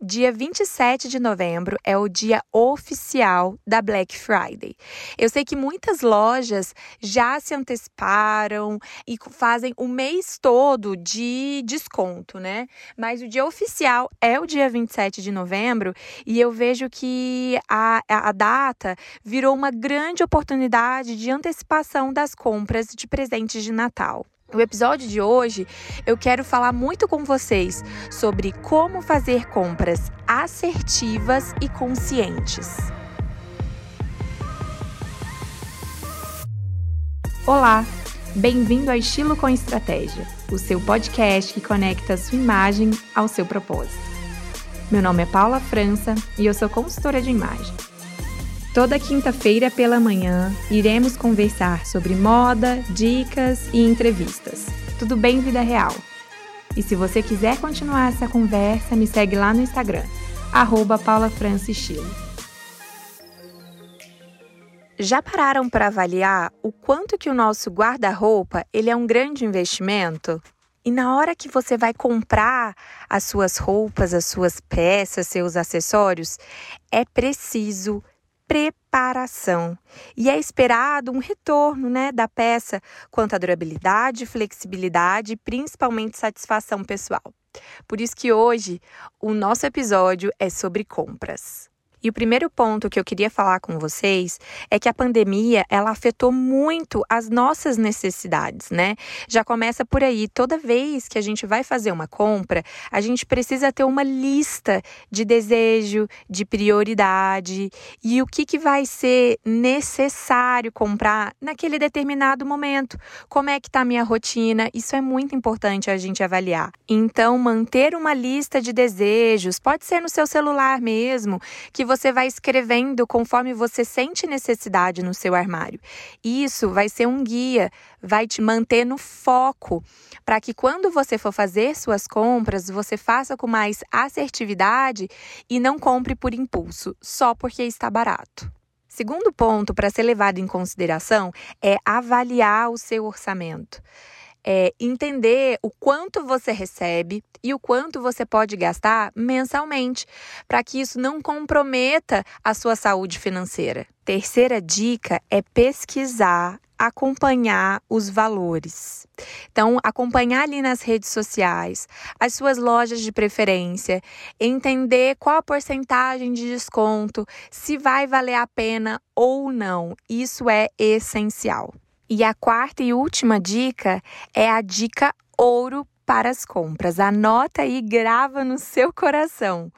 dia 27 de novembro é o dia oficial da Black Friday. Eu sei que muitas lojas já se anteciparam e fazem o mês todo de desconto, né? Mas o dia oficial é o dia 27 de novembro e eu vejo que a, a data virou uma grande oportunidade de antecipação das compras de presentes de Natal. No episódio de hoje, eu quero falar muito com vocês sobre como fazer compras assertivas e conscientes. Olá, bem-vindo a Estilo com Estratégia, o seu podcast que conecta a sua imagem ao seu propósito. Meu nome é Paula França e eu sou consultora de imagem. Toda quinta-feira pela manhã iremos conversar sobre moda, dicas e entrevistas. Tudo bem, vida real? E se você quiser continuar essa conversa, me segue lá no Instagram, arroba Já pararam para avaliar o quanto que o nosso guarda-roupa ele é um grande investimento? E na hora que você vai comprar as suas roupas, as suas peças, seus acessórios, é preciso preparação. E é esperado um retorno né, da peça quanto à durabilidade, flexibilidade e principalmente satisfação pessoal. Por isso que hoje o nosso episódio é sobre compras. E o primeiro ponto que eu queria falar com vocês é que a pandemia, ela afetou muito as nossas necessidades, né? Já começa por aí, toda vez que a gente vai fazer uma compra, a gente precisa ter uma lista de desejo, de prioridade e o que, que vai ser necessário comprar naquele determinado momento. Como é que tá a minha rotina? Isso é muito importante a gente avaliar. Então, manter uma lista de desejos, pode ser no seu celular mesmo, que você vai escrevendo conforme você sente necessidade no seu armário. Isso vai ser um guia, vai te manter no foco, para que quando você for fazer suas compras, você faça com mais assertividade e não compre por impulso, só porque está barato. Segundo ponto para ser levado em consideração é avaliar o seu orçamento é, entender o quanto você recebe e o quanto você pode gastar mensalmente, para que isso não comprometa a sua saúde financeira. Terceira dica é pesquisar acompanhar os valores. Então, acompanhar ali nas redes sociais, as suas lojas de preferência, entender qual a porcentagem de desconto, se vai valer a pena ou não. Isso é essencial. E a quarta e última dica é a dica ouro para as compras. Anota e grava no seu coração.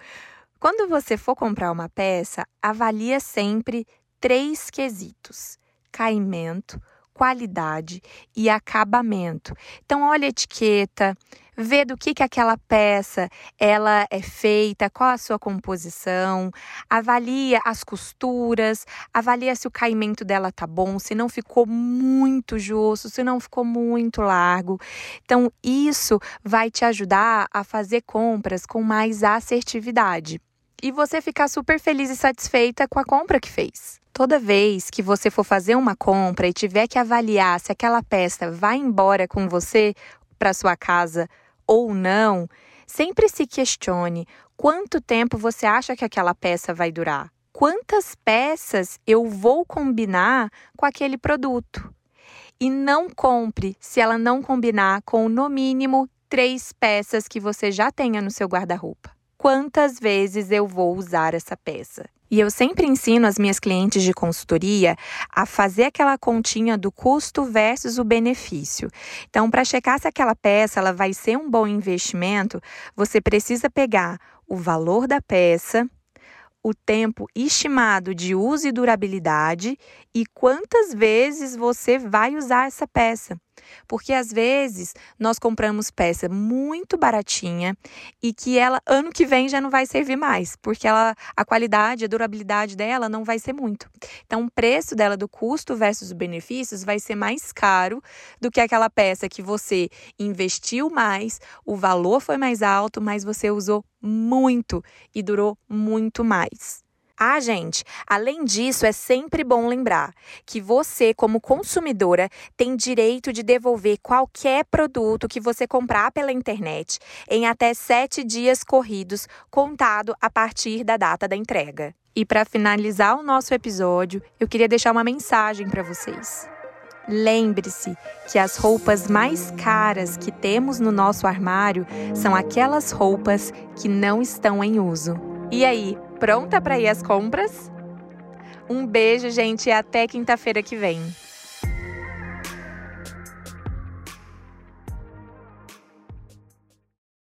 Quando você for comprar uma peça, avalia sempre três quesitos: caimento, qualidade e acabamento. Então, olha a etiqueta, vê do que, que aquela peça ela é feita, qual a sua composição, avalia as costuras, avalia se o caimento dela tá bom, se não ficou muito justo, se não ficou muito largo. Então, isso vai te ajudar a fazer compras com mais assertividade e você ficar super feliz e satisfeita com a compra que fez. Toda vez que você for fazer uma compra e tiver que avaliar se aquela peça vai embora com você para sua casa ou não, sempre se questione quanto tempo você acha que aquela peça vai durar. Quantas peças eu vou combinar com aquele produto? E não compre se ela não combinar com no mínimo três peças que você já tenha no seu guarda-roupa. Quantas vezes eu vou usar essa peça? E eu sempre ensino as minhas clientes de consultoria a fazer aquela continha do custo versus o benefício. Então, para checar se aquela peça ela vai ser um bom investimento, você precisa pegar o valor da peça, o tempo estimado de uso e durabilidade e quantas vezes você vai usar essa peça. Porque às vezes nós compramos peça muito baratinha e que ela ano que vem já não vai servir mais, porque ela a qualidade, a durabilidade dela não vai ser muito. Então o preço dela do custo versus os benefícios vai ser mais caro do que aquela peça que você investiu mais, o valor foi mais alto, mas você usou muito e durou muito mais. Ah, gente, além disso, é sempre bom lembrar que você, como consumidora, tem direito de devolver qualquer produto que você comprar pela internet em até sete dias corridos, contado a partir da data da entrega. E para finalizar o nosso episódio, eu queria deixar uma mensagem para vocês. Lembre-se que as roupas mais caras que temos no nosso armário são aquelas roupas que não estão em uso. E aí, pronta para ir às compras? Um beijo, gente, e até quinta-feira que vem.